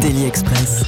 Daily Express.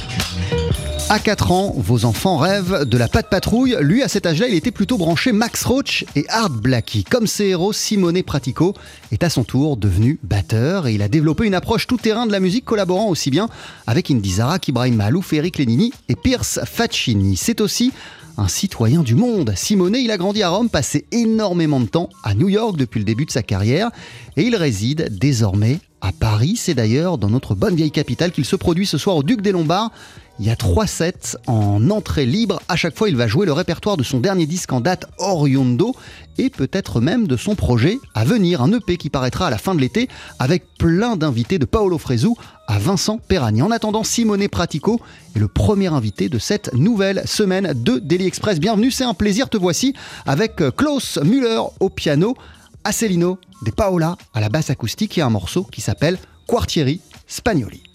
À 4 ans, vos enfants rêvent de la patte patrouille. Lui, à cet âge-là, il était plutôt branché Max Roach et Art Blackie. Comme ses héros, Simone Pratico est à son tour devenu batteur et il a développé une approche tout-terrain de la musique collaborant aussi bien avec Indy Zara qu'Ibrahim Malouf, Eric Lenini et Pierce Faccini. C'est aussi un citoyen du monde. Simone, il a grandi à Rome, passé énormément de temps à New York depuis le début de sa carrière et il réside désormais à Paris. C'est d'ailleurs dans notre bonne vieille capitale qu'il se produit ce soir au Duc des Lombards. Il y a trois sets en entrée libre. À chaque fois, il va jouer le répertoire de son dernier disque en date Oriondo et peut-être même de son projet à venir, un EP qui paraîtra à la fin de l'été avec plein d'invités de Paolo Fresu à Vincent Perani. En attendant, Simone Pratico est le premier invité de cette nouvelle semaine de Daily Express. Bienvenue, c'est un plaisir, te voici avec Klaus Müller au piano, Acelino de Paola à la basse acoustique et un morceau qui s'appelle Quartieri Spagnoli.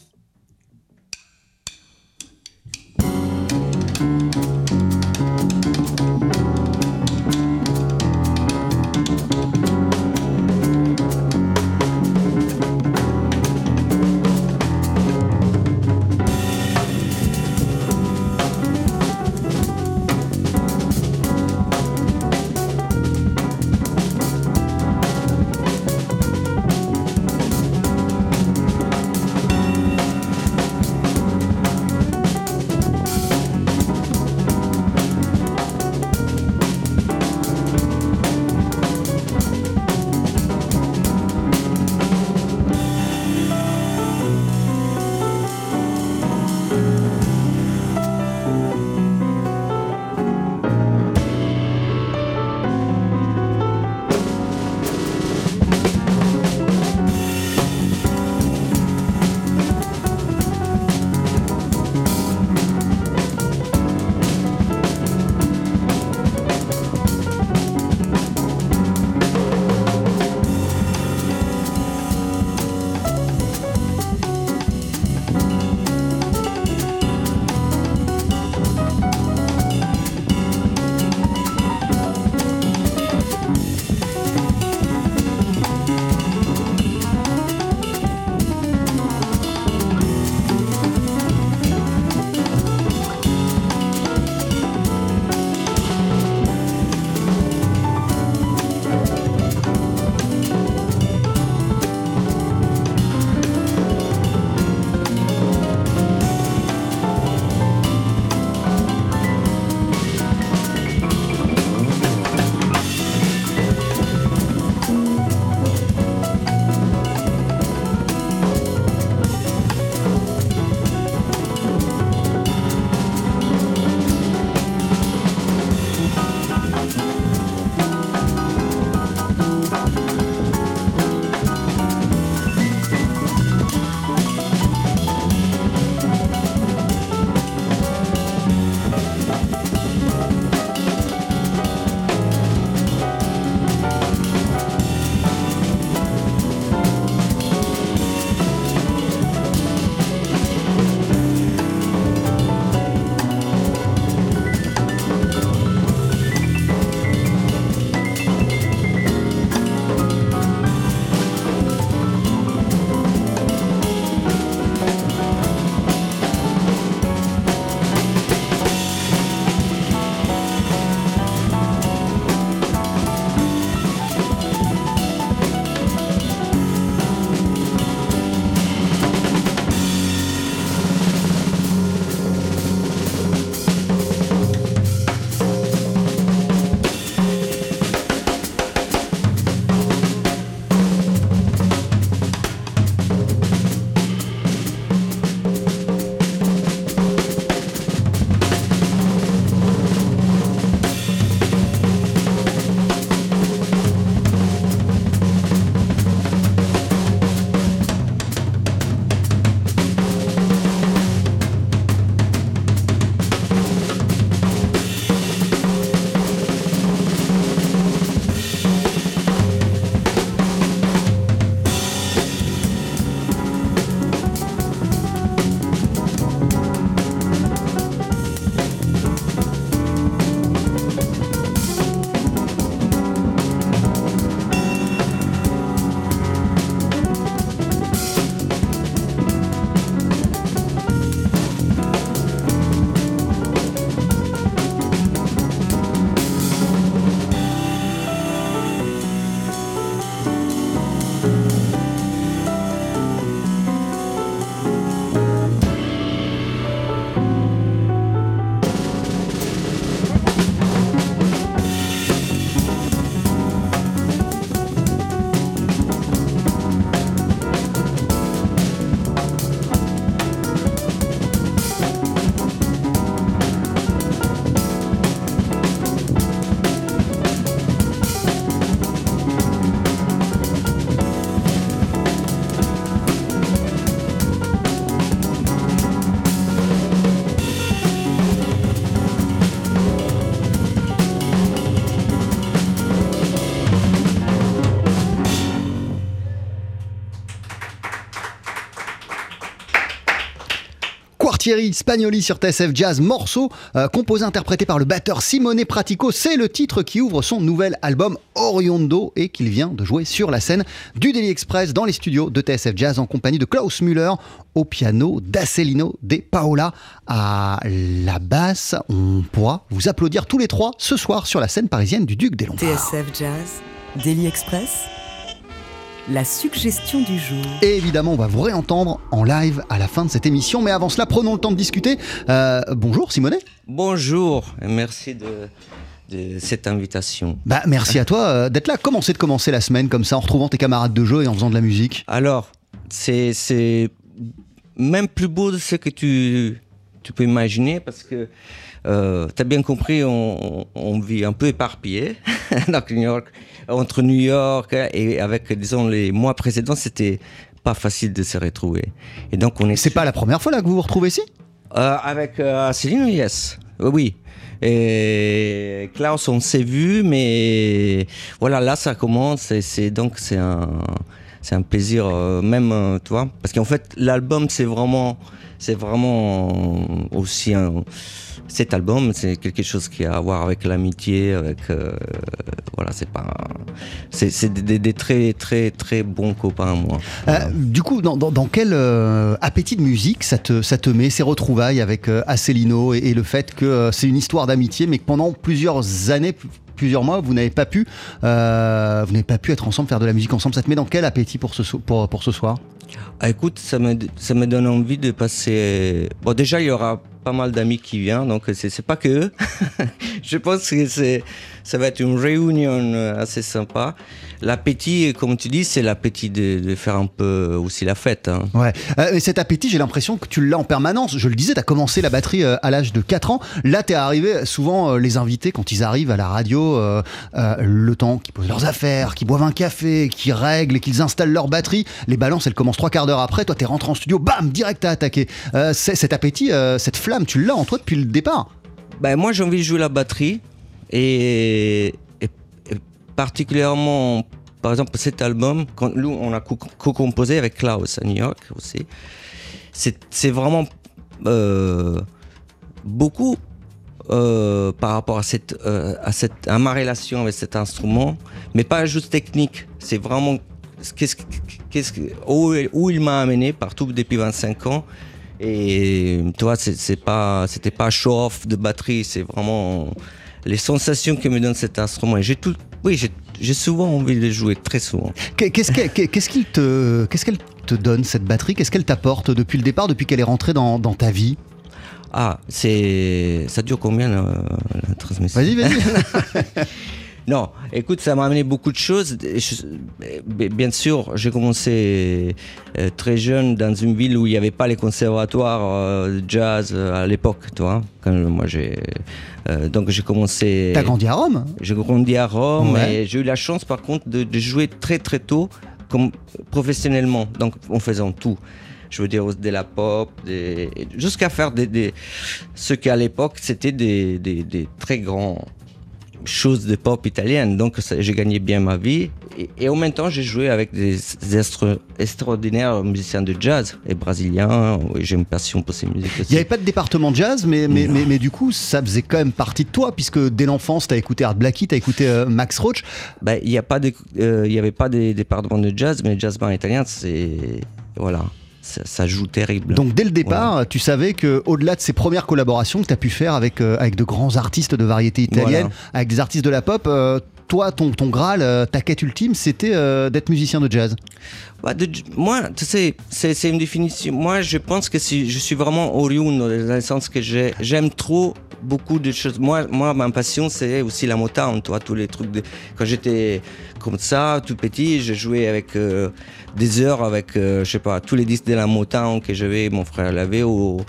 Thierry Spagnoli sur TSF Jazz, morceau euh, composé interprété par le batteur Simone Pratico. C'est le titre qui ouvre son nouvel album Oriondo et qu'il vient de jouer sur la scène du Daily Express dans les studios de TSF Jazz en compagnie de Klaus Müller au piano, d'Acelino De Paola à la basse. On pourra vous applaudir tous les trois ce soir sur la scène parisienne du Duc des Lombards. TSF Jazz, Daily Express, la suggestion du jour. Et évidemment, on va vous réentendre en live à la fin de cette émission. Mais avant cela, prenons le temps de discuter. Euh, bonjour Simonet. Bonjour, et merci de, de cette invitation. Bah, merci à toi euh, d'être là. Comment c'est de commencer la semaine comme ça en retrouvant tes camarades de jeu et en faisant de la musique? Alors, c'est c'est même plus beau de ce que tu, tu peux imaginer parce que euh, tu as bien compris, on, on vit un peu éparpillé dans New York, entre New York et avec, disons, les mois précédents, c'était pas facile de se retrouver. Et donc, on est. C'est pas la première fois là que vous vous retrouvez ici? Euh, avec euh, Céline, yes. Euh, Oui. Et Klaus, on s'est vu, mais voilà, là, ça commence. Et c'est donc c'est un, c'est un plaisir, euh, même, tu vois, parce qu'en fait, l'album, c'est vraiment, c'est vraiment aussi un. Cet album, c'est quelque chose qui a à voir avec l'amitié, avec euh, voilà, c'est pas, c'est des, très très très bons copains moi. Euh, Du coup, dans, quel euh, appétit de musique ça te, ça te met ces retrouvailles avec Acelino et, le fait que c'est une histoire d'amitié, mais que pendant plusieurs années, plusieurs mois, vous n'avez pas pu, euh, vous n'avez pas pu être ensemble, faire de la musique ensemble. Ça te met dans quel appétit pour ce, soir? Ah, écoute, ça me, ça me donne envie de passer. Bon, déjà, il y aura pas mal d'amis qui viennent, donc c'est pas que eux. Je pense que c'est ça va être une réunion euh, assez sympa. L'appétit, comme tu dis, c'est l'appétit de, de faire un peu aussi la fête. hein. Ouais. Euh, et cet appétit, j'ai l'impression que tu l'as en permanence. Je le disais, tu as commencé la batterie euh, à l'âge de 4 ans. Là, tu es arrivé, souvent, les invités, quand ils arrivent à la radio, euh, euh, le temps qu'ils posent leurs affaires, qu'ils boivent un café, qu'ils règlent et qu'ils installent leur batterie, les balances, elles commencent trois quarts d'heure après. Toi, tu es rentré en studio, bam, direct à attaquer. Cet appétit, cette flamme, tu l'as en toi depuis le départ? Ben, moi, j'ai envie de jouer la batterie et, particulièrement, par exemple, cet album, quand nous, on a co- co-composé avec Klaus à New York aussi. C'est vraiment euh, beaucoup euh, par rapport à, cette, euh, à, cette, à ma relation avec cet instrument, mais pas juste technique. C'est vraiment qu'est-ce, que- qu'est-ce, que- où, il m'a amené partout depuis 25 ans. Et tu vois, c'est, pas, c'était pas show-off de batterie, c'est vraiment les sensations que me donne cet instrument. Et j'ai tout, oui, j'ai, souvent envie de jouer, très souvent. Qu'est- Qu'est-ce qu'elle te, qu'est-ce qu'elle te donne, cette batterie? Qu'est-ce qu'elle t'apporte depuis le départ, depuis qu'elle est rentrée dans, dans ta vie? Ah, c'est, ça dure combien la, la transmission? Vas-y, vas-y. Non, écoute, ça m'a amené beaucoup de choses. Je- bien sûr, j'ai commencé euh, très jeune dans une ville où il n'y avait pas les conservatoires euh, de jazz euh, à l'époque, tu vois. Quand moi j'ai, euh, donc j'ai commencé. T'as grandi à Rome? J'ai grandi à Rome Ouais. et j'ai eu la chance par contre de, de jouer très très tôt comme professionnellement, donc en faisant tout. Je veux dire de la pop, des- jusqu'à faire des, des- ce qu'à l'époque c'était des très grands choses de pop italienne. Donc j'ai gagné bien ma vie et, et en même temps j'ai joué avec des, des extra- extraordinaires musiciens de jazz et brésiliens. J'ai une passion pour ces musiques aussi. Il n'y avait pas de département de jazz, mais, mais, mais, mais du coup, ça faisait quand même partie de toi, puisque dès l'enfance, t'as écouté Art Blackie, t'as écouté euh, Max Roach. Ben, il n'y a pas de, euh, avait pas des départements de jazz, mais le jazz band italien, c'est voilà, ça, ça joue terrible. Donc dès le départ, tu savais que au-delà de ces premières collaborations que tu as pu faire avec, euh, avec de grands artistes de variété italienne, Voilà. avec des artistes de la pop, euh, toi, ton, ton Graal, euh, ta quête ultime, c'était euh, d'être musicien de jazz. Moi, tu sais, c'est une définition. Moi, je pense que je suis vraiment oriundo, dans le sens que j'ai- j'aime trop beaucoup de choses. Moi, ma passion, c'est aussi la Motown, toi, tous les trucs. Quand j'étais comme ça, tout petit, je jouais avec euh, des heures avec, euh, je sais pas, tous les disques de la Motown que j'avais, mon frère l'avait, ou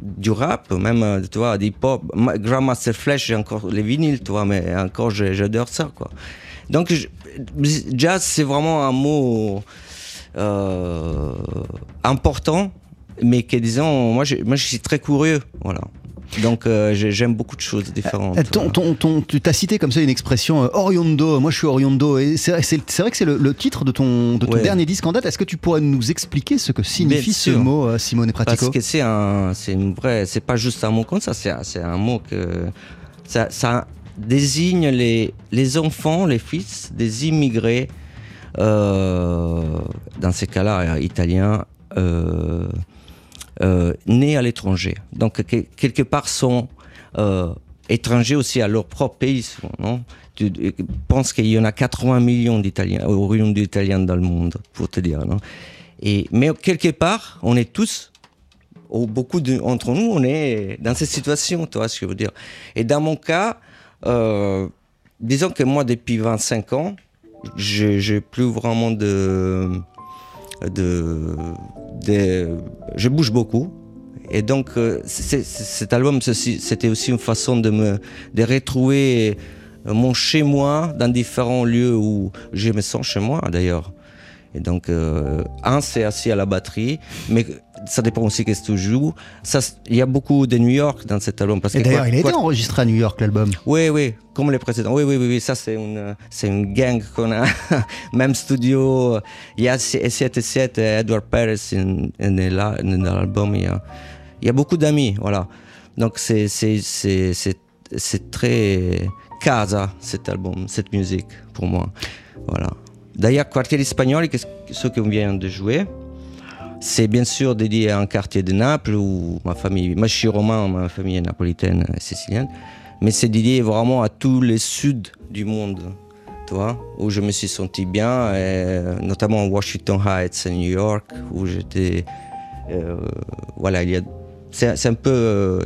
du rap, même, tu vois, pop. Ma- Grandmaster Flash, j'ai encore les vinyles, tu mais encore, j'ai- j'adore ça, quoi. Donc, je- jazz, c'est vraiment un mot euh, important, mais que disons, moi je, moi je suis très curieux, voilà. Donc euh, j'ai- j'aime beaucoup de choses différentes. Euh, ton- ton- ton- tu t'as cité comme ça une expression euh, Oriondo, moi je suis Oriondo, et c'est vrai, c'est- c'est vrai que c'est le, le titre de ton, de ton Ouais. dernier disque en date. Est-ce que tu pourrais nous expliquer ce que signifie ce mot, Simone Pratico Parce que c'est un, c'est une vraie, c'est pas juste un mot comme ça, c'est un, c'est un mot que ça, ça désigne les, les enfants, les fils des immigrés, euh, dans ces cas-là euh, italiens, euh, nés à l'étranger. Donc que- quelque part sont étrangers aussi à leur propre pays. Non? Tu penses qu'il y en a 80 millions d'Italiens, origines d'Italiens dans le monde, pour te dire. Non? Et, mais quelque part, on est tous ou beaucoup d'entre nous, on est dans cette situation, tu vois ce que je veux dire. Et dans mon cas, euh, disons que moi, depuis 25 ans, j'ai plus vraiment de, Je bouge beaucoup. Et donc, euh, cet album, c'était aussi une façon de me de retrouver mon chez-moi dans différents lieux où je me sens chez moi, d'ailleurs. Et donc, euh, un, c'est assis à la batterie, mais ça dépend aussi qu'est-ce que tu joues. Il y a beaucoup de New York dans cet album. Parce Et d'ailleurs, il a été enregistré à New York, l'album. oui, oui, comme les précédents. Oui, oui, oui, oui. ça c'est une, c'est une gang qu'on a. Même studio. Il y a 7 et 7, Edward Perez là dans l'album. Il y a, il y a beaucoup d'amis, voilà. Donc c'est, c'est, c'est, c'est, c'est très casa cet album, cette musique pour moi. Voilà. D'ailleurs, Quartier Espagnol, ce qu'on vient de jouer, c'est bien sûr dédié à un quartier de Naples où ma famille, moi je suis romain, ma famille est napolitaine et sicilienne, mais c'est dédié vraiment à tous les suds du monde, tu vois, où je me suis senti bien, notamment Washington Heights à New York, où j'étais, euh, voilà, c'est un peu, euh,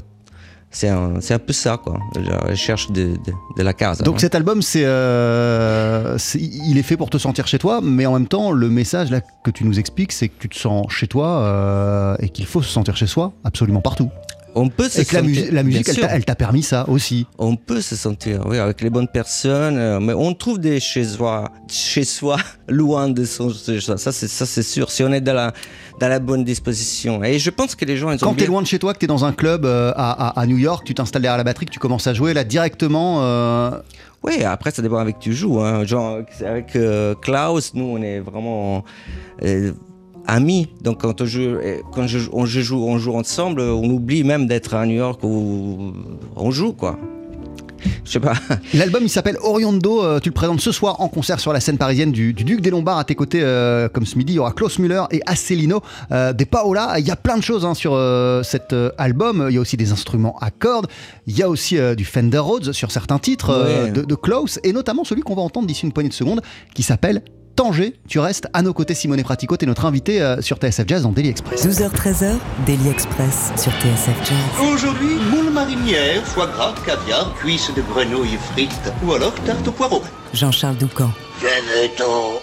c'est un, peu ça quoi, la recherche de, de, de la casa. Donc hein. cet album, c'est, euh, c'est- il est fait pour te sentir chez toi, mais en même temps, le message là que tu nous expliques, c'est que tu te sens chez toi euh, et qu'il faut se sentir chez soi absolument partout. On peut se Et que la, musique, elle t'a permis ça aussi. On peut se sentir, oui, avec les bonnes personnes, euh, mais on trouve des chez soi, chez soi, loin de son chez soi. Ça, c'est ça, c'est sûr. Si on est dans la dans la bonne disposition. Et je pense que les gens, ils Quand t'es loin de chez toi, que t'es dans un club euh, à, à- à New York, tu t'installes derrière la batterie, que tu commences à jouer là directement. euh, Oui, après ça dépend avec qui tu joues. Hein. Genre avec euh, Klaus, nous on est vraiment euh, amis. Donc quand on joue, quand je, on, je joue, on joue ensemble, on oublie même d'être à New York où on joue quoi. Je sais pas. L'album il s'appelle Oriondo, euh, tu le présentes ce soir en concert sur la scène parisienne du, du Duc des Lombards. À tes côtés, euh, comme ce midi, il y aura Klaus Müller et Asselino euh, De Paola. Il y a plein de choses hein, sur euh, cet euh, album. Il y a aussi des instruments à cordes. Il y a aussi du Fender Rhodes sur certains titres Ouais. de, de Klaus et notamment celui qu'on va entendre d'ici une poignée de secondes qui s'appelle Tanger. Tu restes à nos côtés, Simone Pratico. T'es notre invité euh, sur TSF Jazz dans Daily Express. 12h-13h, Daily Express sur TSF Jazz. Aujourd'hui, moule marinière, foie gras, caviar, cuisses de grenouille frites ou alors tarte au poireau. Jean-Charles Doucan. Venez-t'en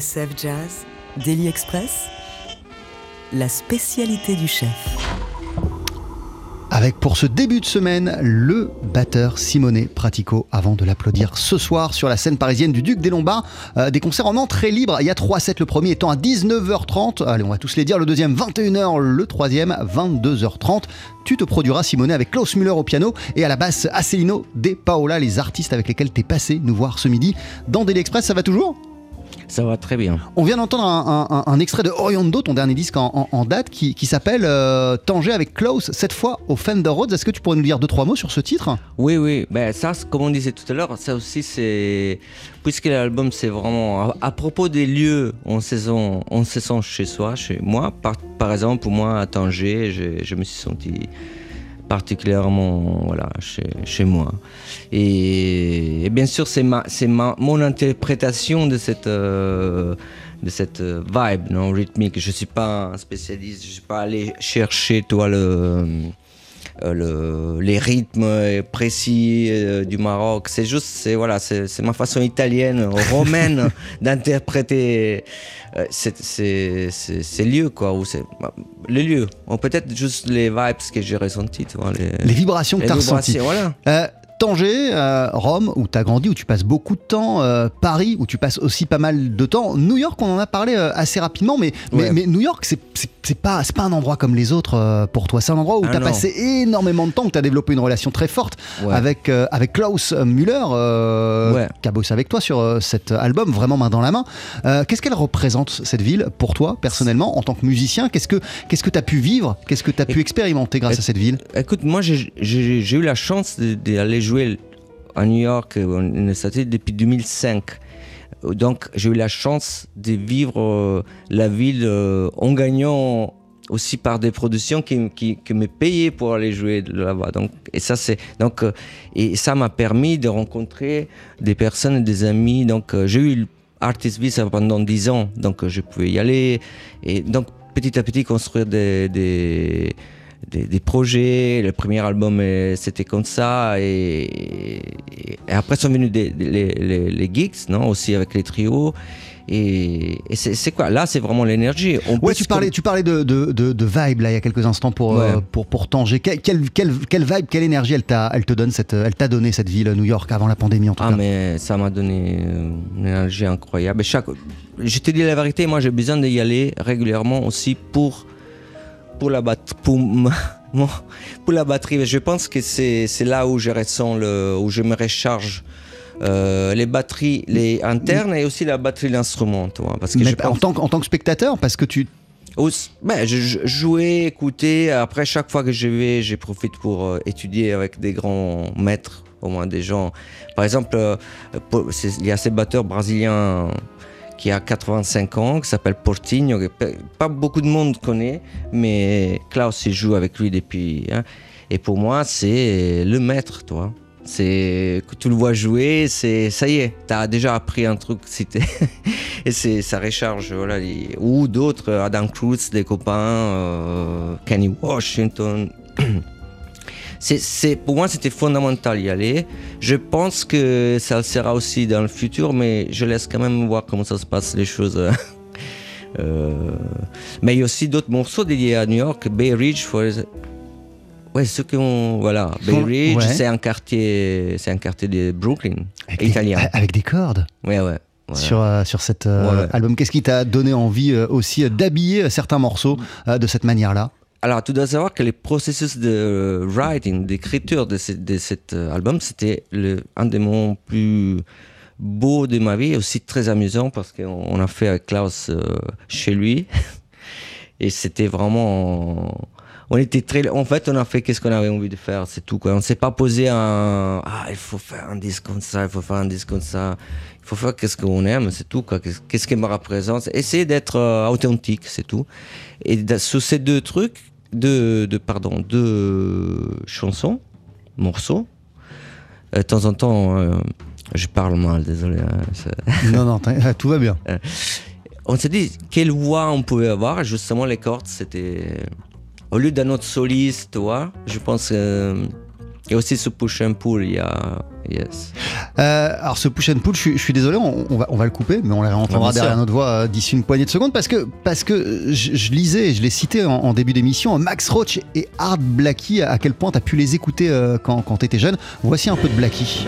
TSF Jazz, Daily Express, la spécialité du chef. Avec pour ce début de semaine le batteur Simone Pratico avant de l'applaudir ce soir sur la scène parisienne du Duc des Lombards. Euh, des concerts en entrée libre. Il y a trois sets, le premier étant à 19h30. Allez, on va tous les dire. Le deuxième 21h, le troisième 22h30. Tu te produiras Simone avec Klaus Müller au piano et à la basse Acelino De Paola, les artistes avec lesquels t'es passé nous voir ce midi dans Daily Express. Ça va toujours? Ça va très bien. On vient d'entendre un, un- un extrait de Oriando, ton dernier disque en, en- en date, qui, qui s'appelle euh, Tanger avec Klaus, cette fois au Fender Rhodes. Est-ce que tu pourrais nous dire deux, trois mots sur ce titre? Oui, oui, ben ça, comme on disait tout à l'heure, ça aussi c'est. Puisque l'album c'est vraiment. À, à propos des lieux, on se sent, on se sent chez soi, chez moi. Par, par exemple, pour moi, à Tanger, je, je me suis senti particulièrement voilà, chez, chez moi. Et, et bien sûr, c'est ma, c'est ma, mon interprétation de cette. euh, de cette vibe non, rythmique. Je ne suis pas un spécialiste, je ne suis pas allé chercher toi, le, le- les rythmes précis euh, du Maroc. C'est juste, c'est voilà, c'est ma façon italienne, romaine d'interpréter euh, ces- ces ces- ces lieux quoi. Ou c'est les lieux. Ou peut-être juste les vibes que j'ai vois, les, Les vibrations que tu as ressenties. Voilà. Tanger, euh, Rome, où tu as grandi, où tu passes beaucoup de temps, euh, Paris, où tu passes aussi pas mal de temps, New York, on en a parlé euh, assez rapidement, mais, mais, Ouais. mais New York, c'est pas, pas un endroit comme les autres euh, pour toi. C'est un endroit où Ah tu as non. passé énormément de temps, où tu as développé une relation très forte Ouais. avec, avec Klaus Müller, Ouais. qui a bossé avec toi sur cet album, vraiment main dans la main. Qu'est-ce qu'elle représente, cette ville, pour toi, personnellement, en tant que musicien? Qu'est-ce que tu as pu vivre? Qu'est-ce que tu as pu expérimenter grâce à cette ville? Écoute, moi j'ai- eu la chance d'aller jouer à New York, euh, est sorti depuis 2005. Euh, Donc j'ai eu la chance de vivre euh, la ville euh, en gagnant aussi par des productions qui, qui, me payaient pour aller jouer là-bas. Donc, et ça, c'est, donc, et ça m'a permis de rencontrer des personnes, des amis. Donc j'ai eu Artist Visa pendant 10 ans, donc je pouvais y aller. Et donc petit à petit construire des, des, des projets. Le premier album, euh, c'était comme ça. Et, et après sont venus des- des- les, les, les gigs, non aussi avec les trios. Et, et c'est quoi? Là, c'est vraiment l'énergie. Ouais, tu parlais, tu parlais de, de, de, de vibe là il y a quelques instants pour, euh, Ouais. pour, pour Tanger. Quelle, quelle, quelle, quelle vibe, quelle énergie elle, t'a, elle te donne cette, elle t'a donné cette ville New York avant la pandémie en tout Ah, cas? mais ça m'a donné euh, une énergie incroyable. Chaque... Je te dis la vérité, moi j'ai besoin d'y aller régulièrement aussi pour, pour, la, bat... pour, pour la batterie. Je pense que c'est c'est là où je ressens, le... où je me recharge. euh, les batteries les internes et aussi la batterie de l'instrument, parce que Mais je en, tant, que- en tant que spectateur, parce que tu. Ben, je, jouais, écoutais. Après, chaque fois que je vais, je profite pour euh, étudier avec des grands maîtres, au moins des gens. Par exemple, euh, pour- il y a ce batteur brésilien qui a 85 ans, qui s'appelle Portinho, que pas beaucoup de monde connaît, mais Klaus il joue avec lui depuis. hein. et pour moi, c'est le maître, toi. C'est tu le vois jouer, c'est ça y est, t'as déjà appris un truc, si et c'est ça recharge, voilà. Ou d'autres, Adam Cruz, des copains, euh, Kenny Washington. C'est, pour moi, c'était fondamental d'y aller. Je pense que ça le sera aussi dans le futur, mais je laisse quand même voir comment ça se passe, les choses. Euh, mais il y a aussi d'autres morceaux dédiés à New York, Bay Ridge, for... ouais, ceux qui ont, voilà, Bay Ridge, ouais. c'est un quartier, c'est un quartier de Brooklyn, Avec italien. Des, avec des cordes Ouais, ouais. voilà. sur, euh, sur cet euh, Ouais, ouais. album. Qu'est-ce qui t'a donné envie euh, aussi d'habiller certains morceaux euh, de cette manière-là? Alors, tu dois savoir que le processus de writing, d'écriture de, ce- de cet euh, album, c'était un des moments plus beaux de ma vie, aussi très amusant parce qu'on on a fait avec Klaus euh, chez lui. Et c'était vraiment. On était très. En fait, on a fait qu'est-ce qu'on avait envie de faire, c'est tout. Quoi. On s'est pas posé un. Ah, il faut faire un disque comme ça, il faut faire un disque comme ça. Il faut faire qu'est-ce qu'on aime, c'est tout. Qu'est-ce qui me représente? Essayer d'être euh, authentique, c'est tout. Et sur ces deux trucs, deux, deux, pardon, deux chansons, morceaux, euh, de temps en temps, euh, je parle mal, désolé. hein, Non, non, t'in- tout va bien. on s'est dit quelle voix on pouvait avoir? Justement, les cordes, c'était. Au lieu d'un autre soliste, tu vois, je pense. Euh, Et aussi ce push and pull, il y a. Yes. Euh, alors ce push and pull, je, suis- je suis désolé, on, on va, on va le couper, mais on réentendra Ah, bien derrière notre voix euh, d'ici une poignée de secondes parce que, parce que je, je lisais, je l'ai cité en, en début d'émission, Max Roach et Art Blackie, à quel point tu as pu les écouter euh, quand, quand tu étais jeune. Voici un peu de Blackie.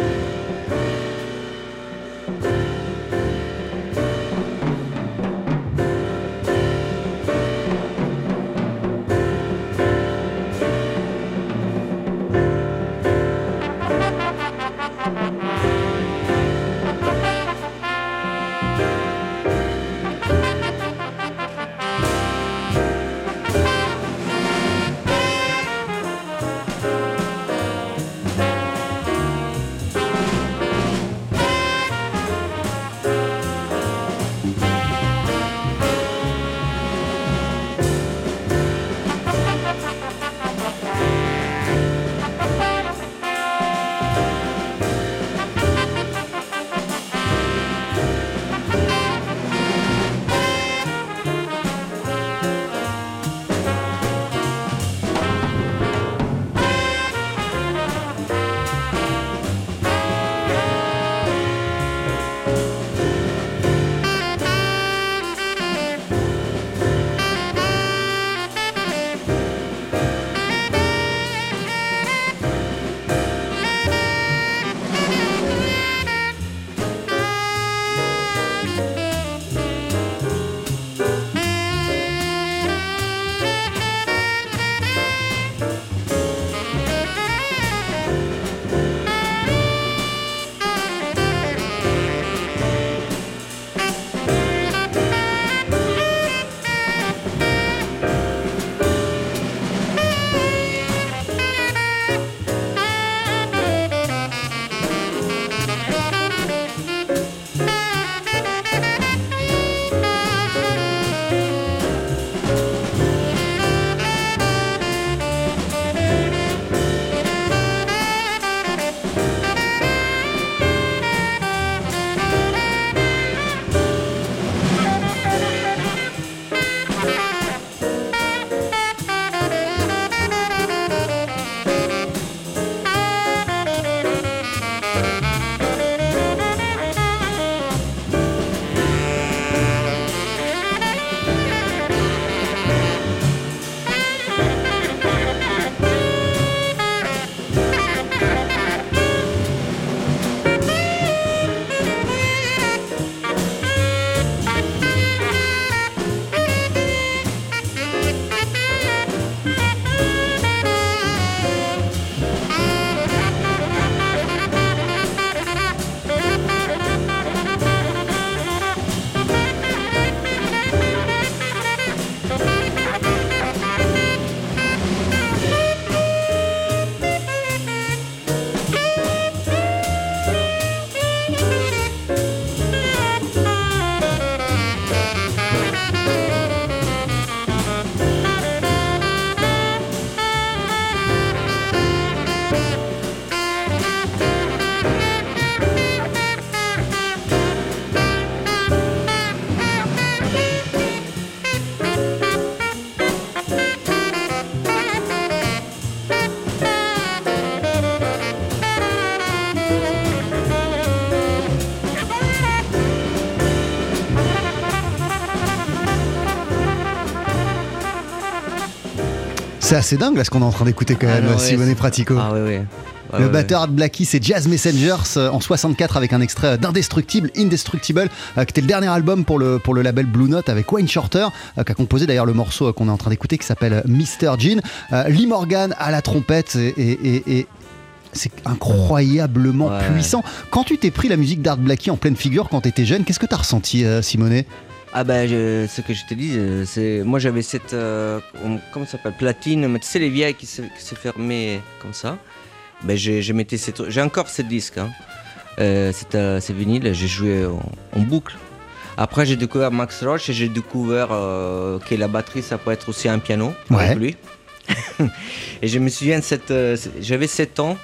Assez dingue là ce qu'on est en train d'écouter quand Ah même, ouais, Simone Pratico. Ah Le ouais, batteur de Blackie, c'est Jazz Messengers euh, en 64 avec un extrait d'Indestructible, Indestructible, euh, qui était le dernier album pour le, pour le label Blue Note avec Wayne Shorter, euh, qui a composé d'ailleurs le morceau euh, qu'on est en train d'écouter qui s'appelle Mr. Jean. Euh, Lee Morgan à la trompette et, et- et- et c'est incroyablement Ouais. puissant. Quand tu t'es pris la musique d'Art Blackie en pleine figure quand tu étais jeune, qu'est-ce que tu as ressenti, euh, Simonet? Ah ben, ce que je te dis, euh, c'est moi j'avais cette, euh, comment ça s'appelle, platine, mais tu sais les vieilles qui se, qui se fermaient comme ça. Ben mettais cette, j'ai encore ce disque, hein. Euh, c'est, c'est vinyle, j'ai joué en, en boucle. Après j'ai découvert Max Roach et j'ai découvert euh, que la batterie ça peut être aussi un piano Ouais. avec lui. et je me souviens de cette, j'avais 7 ans,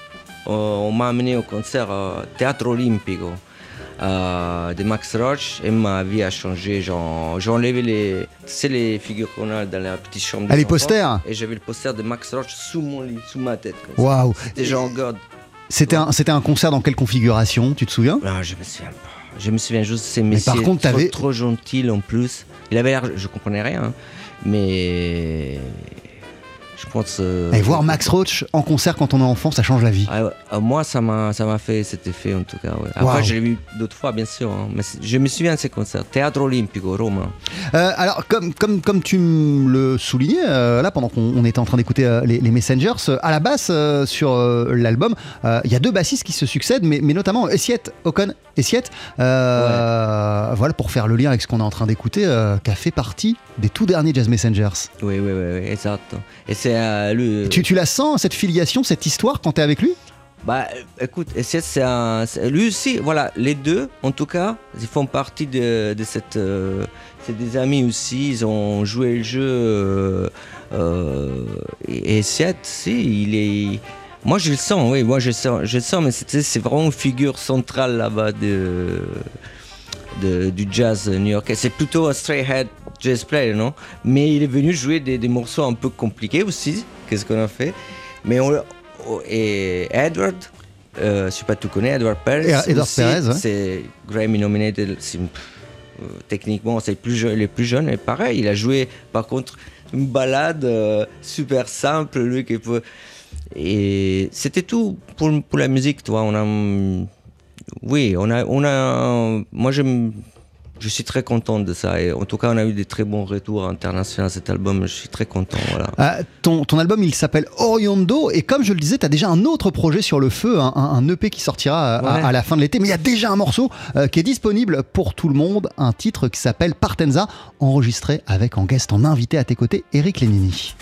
on m'a amené au concert Théâtre Olympico euh, de Max Roach et ma vie a changé. J'ai enlevé les, tu sais, les figures qu'on a dans la petite chambre. Ah, les posters Et j'avais le poster de Max Roach sous mon lit, sous ma tête. Waouh C'était genre God. C'était un, concert dans quelle configuration, tu te souviens? Non, je me souviens pas. Je me souviens juste de ces Mais messieurs par contre, trop, t'avais- trop gentils en plus. Il avait l'air, je comprenais rien, hein, mais je pense. euh, Et voir Max Roach en concert quand on est enfant, ça change la vie. Ah, ah, moi, ça m'a, ça m'a fait cet effet en tout cas. ouais. Après, Waouh. je l'ai vu d'autres fois, bien sûr. hein, mais je me souviens de ces concerts. Théâtre Olimpico, Rome. hein. Euh, alors, comme, comme, comme tu me le soulignais, euh, là, pendant qu'on on était en train d'écouter euh, les, les Messengers, euh, à la basse, euh, sur euh, l'album, euh, il y a deux bassistes qui se succèdent, mais, mais notamment Essiette, Ocon Essiette, euh, voilà, pour faire le lien avec ce qu'on est en train d'écouter, euh, qui a fait partie des tout derniers Jazz Messengers. Oui, oui, oui, oui, exact. Et c'est euh. Tu, tu la sens, cette filiation, cette histoire, quand tu es avec lui? Bah, écoute, Essiette, c'est un. c'est- Lui aussi, voilà, les deux, en tout cas, ils font partie de, de cette. euh, c'est des amis aussi, ils ont joué le jeu. euh, et Essiette, si, il est. Moi, je le sens, oui, moi, je le sens, je le sens mais c'est vraiment une figure centrale là-bas de, de- du jazz new-yorkais. C'est plutôt un straight-head jazz player, non? Mais il est venu jouer des, des morceaux un peu compliqués aussi, qu'est-ce qu'on a fait? Mais on, oh, et Edward, euh, je sais pas, tu connais Edward Perez Et- Edward aussi, Perez, ouais. C'est Grammy nominated. euh, techniquement, c'est le plus jeune, les plus jeunes. Et pareil, il a joué, par contre, une balade euh, super simple, lui qui peut. Et c'était tout pour, pour la musique, toi. On a, oui, on a, on a. Moi. Je suis très content de ça. Et en tout cas, on a eu des très bons retours internationaux à cet album. Je suis très content. Voilà. Euh, ton, ton album, il s'appelle Oriondo, et comme je le disais, tu as déjà un autre projet sur le feu, un, EP qui sortira à la fin de l'été, mais il y a déjà un morceau euh, qui est disponible pour tout le monde, un titre qui s'appelle Partenza, enregistré avec en guest, en invité à tes côtés, Eric Lénini.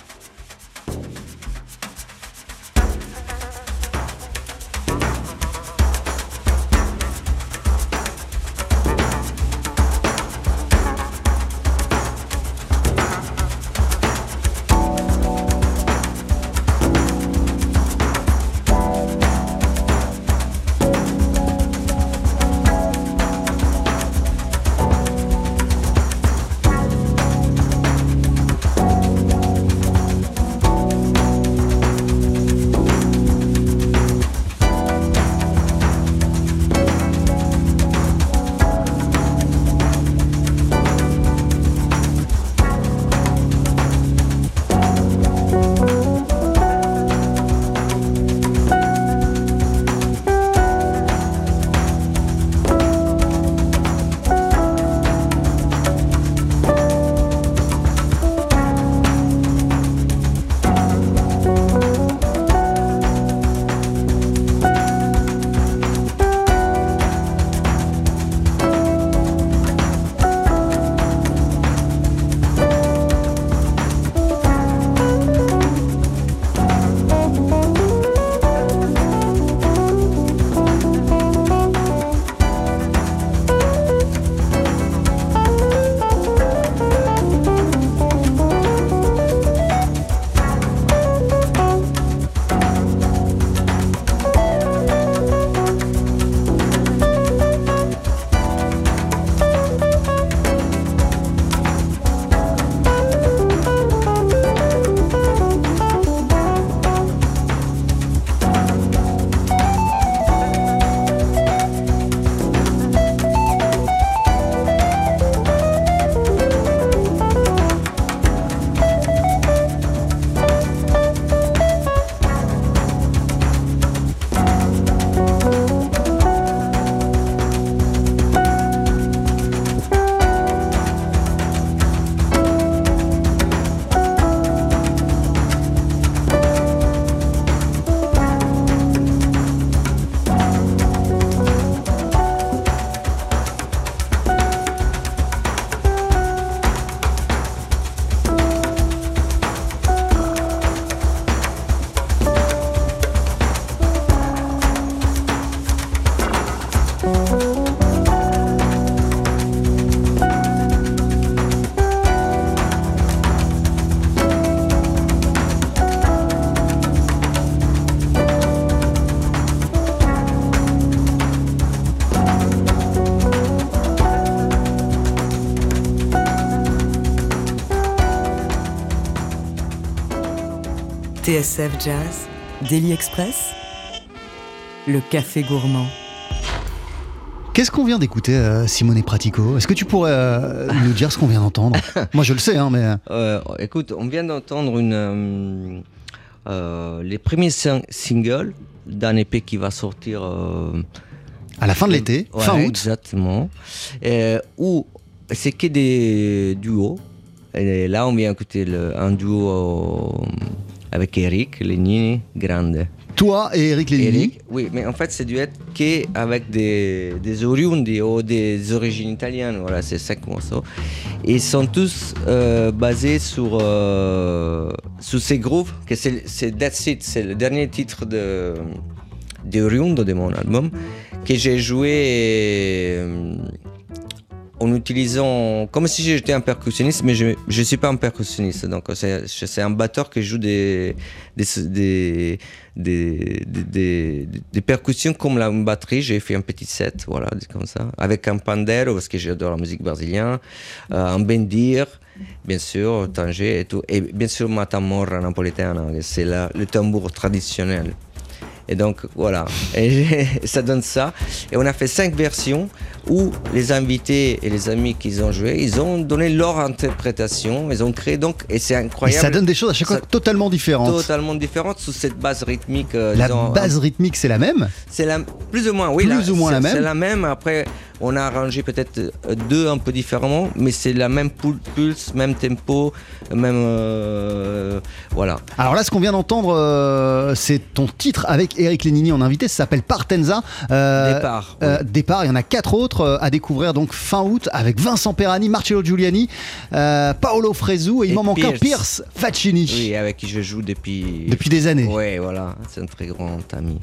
TSF Jazz, Daily Express, le café gourmand. Qu'est-ce qu'on vient d'écouter, euh, Simone Pratico? Est-ce que tu pourrais euh, nous dire ce qu'on vient d'entendre? Moi, je le sais, hein, mais Euh, écoute, on vient d'entendre une, euh, euh, les premiers sing- singles d'un EP qui va sortir euh, à la fin de l'été, Ouais, fin août. Exactement. Euh, où c'est que des duos. Et là, on vient écouter le- un duo euh, avec Eric Lenini Grande. Toi et Eric Lénini. Eric, oui, mais en fait, c'est duet qu'avec des, des oriundi ou des origines italiennes. Voilà, c'est cinq morceaux. Et ils sont tous euh, basés sur, euh, sur ces grooves, que c'est c'est That's It, c'est le dernier titre de, de Oriundo de mon album, que j'ai joué euh, en utilisant, comme si j'étais un percussionniste, mais je ne suis pas un percussionniste. Donc c'est un batteur qui joue des, des, des, des, percussions comme la batterie. J'ai fait un petit set, voilà, comme ça, avec un pandero, parce que j'adore la musique brésilienne, euh, un bendir, bien sûr, tanger et tout, et bien sûr matamorra napolitaine, c'est le tambour traditionnel. Et donc voilà, ça donne ça. Et on a fait cinq versions où les invités et les amis qui ont joué, ils ont donné leur interprétation, ils ont créé donc, et c'est Et incroyable. ça donne des choses à chaque fois totalement différentes. totalement différentes sous cette base rythmique. euh, La disons, base rythmique, c'est la même. c'est la, plus ou moins, oui. Plus ou moins la même. C'est la même. Après, on a arrangé peut-être euh, deux un peu différemment, mais c'est la même pulse, même tempo, même. euh, voilà. Alors là, ce qu'on vient d'entendre, euh, c'est ton titre avec Eric Lénini en invité. Ça s'appelle Partenza. Départ, Départ. Il y en a quatre autres euh, à découvrir donc fin août avec Vincent Perani, Marcello Giuliani, euh, Paolo Fresu et il m'en manque un Pierce. Faccini. Oui, avec qui je joue depuis. Depuis des années. Oui, voilà. C'est un très grand ami.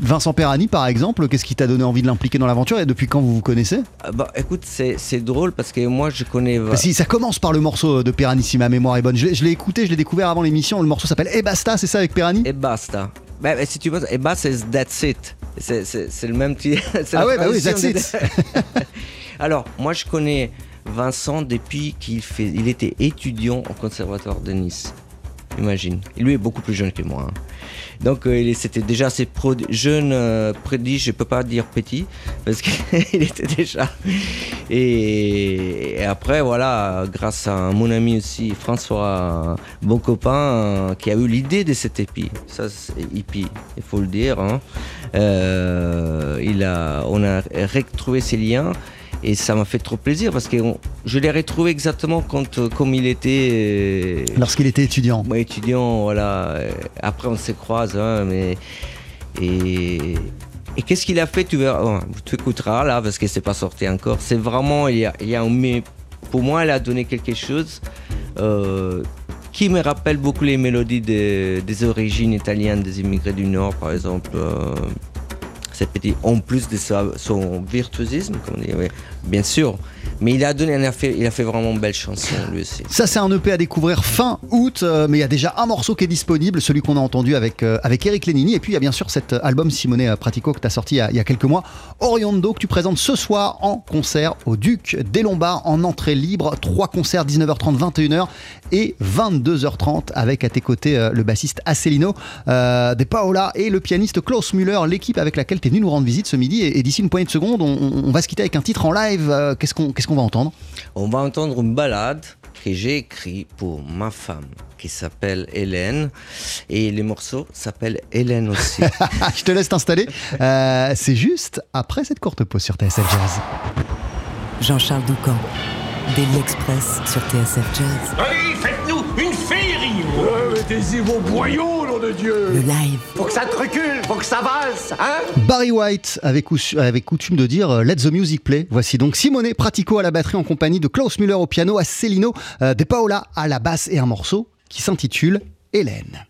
Vincent Perani, par exemple, qu'est-ce qui t'a donné envie de l'impliquer dans l'aventure et depuis quand vous vous connaissez? Ah bah, écoute, c'est drôle parce que moi, je connais. Parce que ça commence par le morceau de Perani, si ma mémoire est bonne. Je l'ai- je l'ai écouté, je l'ai découvert avant l'émission. Le morceau s'appelle Et basta, c'est ça avec Perani Et basta. Bah, si tu veux, et basta, c'est that's it. C'est- le même titre. Ah ouais, bah oui, that's it. Alors, moi, je connais Vincent depuis qu'il fait, il était étudiant au conservatoire de Nice. Imagine. Lui est beaucoup plus jeune que moi. hein. Donc, euh, c'était déjà assez jeune, euh, prodige, je peux pas dire petit, parce qu'il était déjà. Et, après, voilà, grâce à mon ami aussi, François, un bon copain, euh, qui a eu l'idée de cet épi. Ça, hippie, il faut le dire. hein. Euh, il a, on a retrouvé ces liens. Et ça m'a fait trop plaisir parce que on- je l'ai retrouvé exactement quand, euh, comme il était euh, Lorsqu'il était étudiant. moi, étudiant, voilà. euh, Après, on se croise, hein, mais. Et. Et qu'est-ce qu'il a fait Tu verras, oh, tu écouteras là parce que c'est pas sorti encore. C'est vraiment, il y a, il y a un mais pour moi, elle a donné quelque chose euh, qui me rappelle beaucoup les mélodies des- des origines italiennes des immigrés du Nord, par exemple. euh, c'est petit, en plus de sa- son virtuosisme, comme on dit, bien sûr. Mais il a donné, il a fait, il a fait vraiment une belle chanson lui aussi. Ça, c'est un EP à découvrir fin août, euh, mais il y a déjà un morceau qui est disponible, celui qu'on a entendu avec, euh, avec Eric Lénini. Et puis, il y a bien sûr cet euh, album Simone Pratico que tu as sorti il y, a, quelques mois, Oriondo, que tu présentes ce soir en concert au Duc des Lombards en entrée libre. Trois concerts, 19h30, 21h et 22h30, avec à tes côtés le bassiste Asselino euh, De Paola et le pianiste Klaus Müller, l'équipe avec laquelle tu es venu nous rendre visite ce midi. Et, d'ici une poignée de secondes, on, on- va se quitter avec un titre en live. Qu'est-ce qu'on qu'est-ce qu'on va entendre On va entendre une balade que j'ai écrite pour ma femme qui s'appelle Hélène et le morceau s'appelle Hélène aussi. Je te laisse t'installer. Euh, c'est juste après cette courte pause sur TSF Jazz. Jean-Charles Doucan, Daily Express sur TSF Jazz, Allez, Mettez-y vos boyaux, nom de Dieu le live. Faut que ça te recule, faut que ça valse, hein Barry White avait, cous- avait coutume de dire euh, Let the music play. Voici donc Simone Pratico à la batterie en compagnie de Klaus Müller au piano, à Celino, euh, De Paola à la basse et un morceau qui s'intitule Hélène.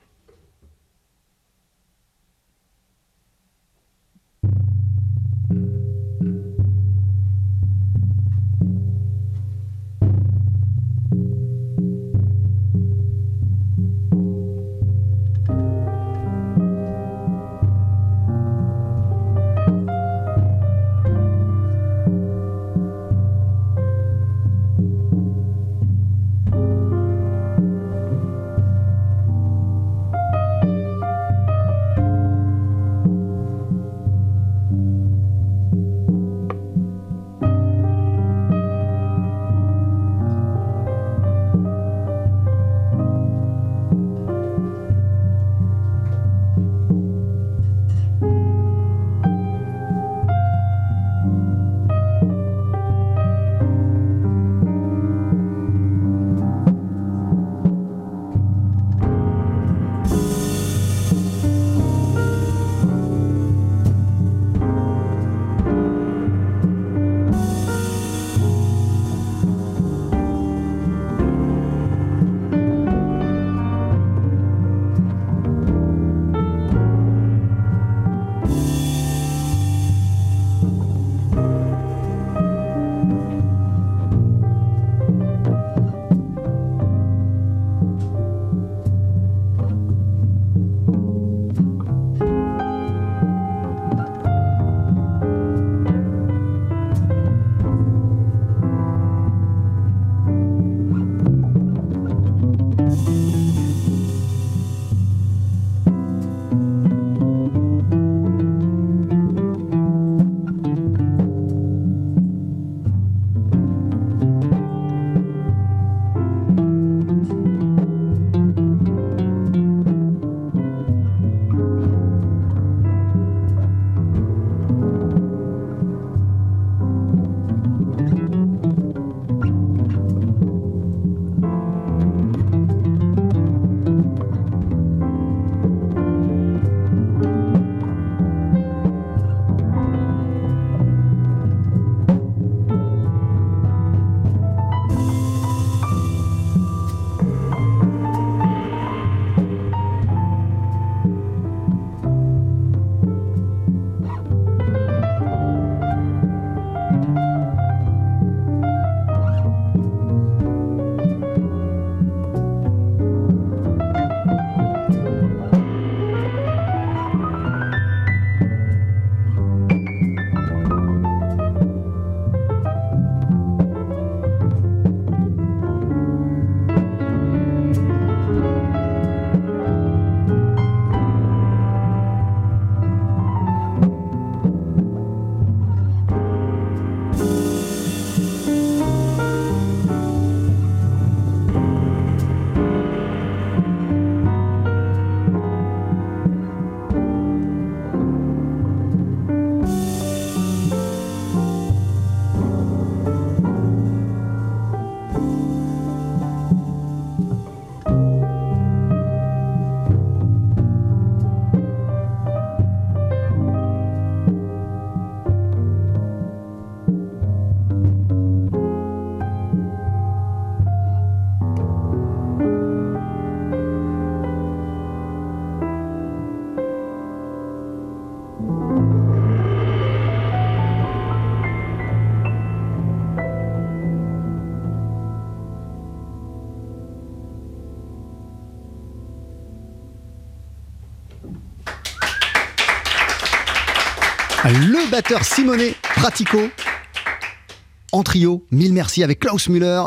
Le batteur Simone Pratico en trio. Mille merci avec Klaus Müller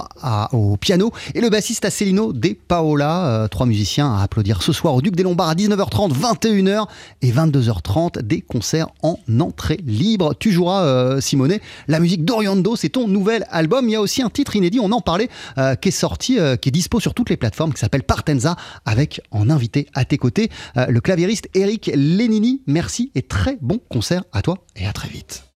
au piano et le bassiste Asselino De Paola. Euh, trois musiciens à applaudir ce soir au Duc des Lombards à 19h30, 21h et 22h30. Des concerts en entrée libre. Tu joueras, euh, Simone, la musique d'Oriando. C'est ton nouvel album. Il y a aussi un titre inédit, on en parlait, euh, qui est sorti, euh, qui est dispo sur toutes les plateformes, qui s'appelle Partenza, avec en invité à tes côtés le claviériste Eric Lenini. Merci et très bon concert à toi et à très vite.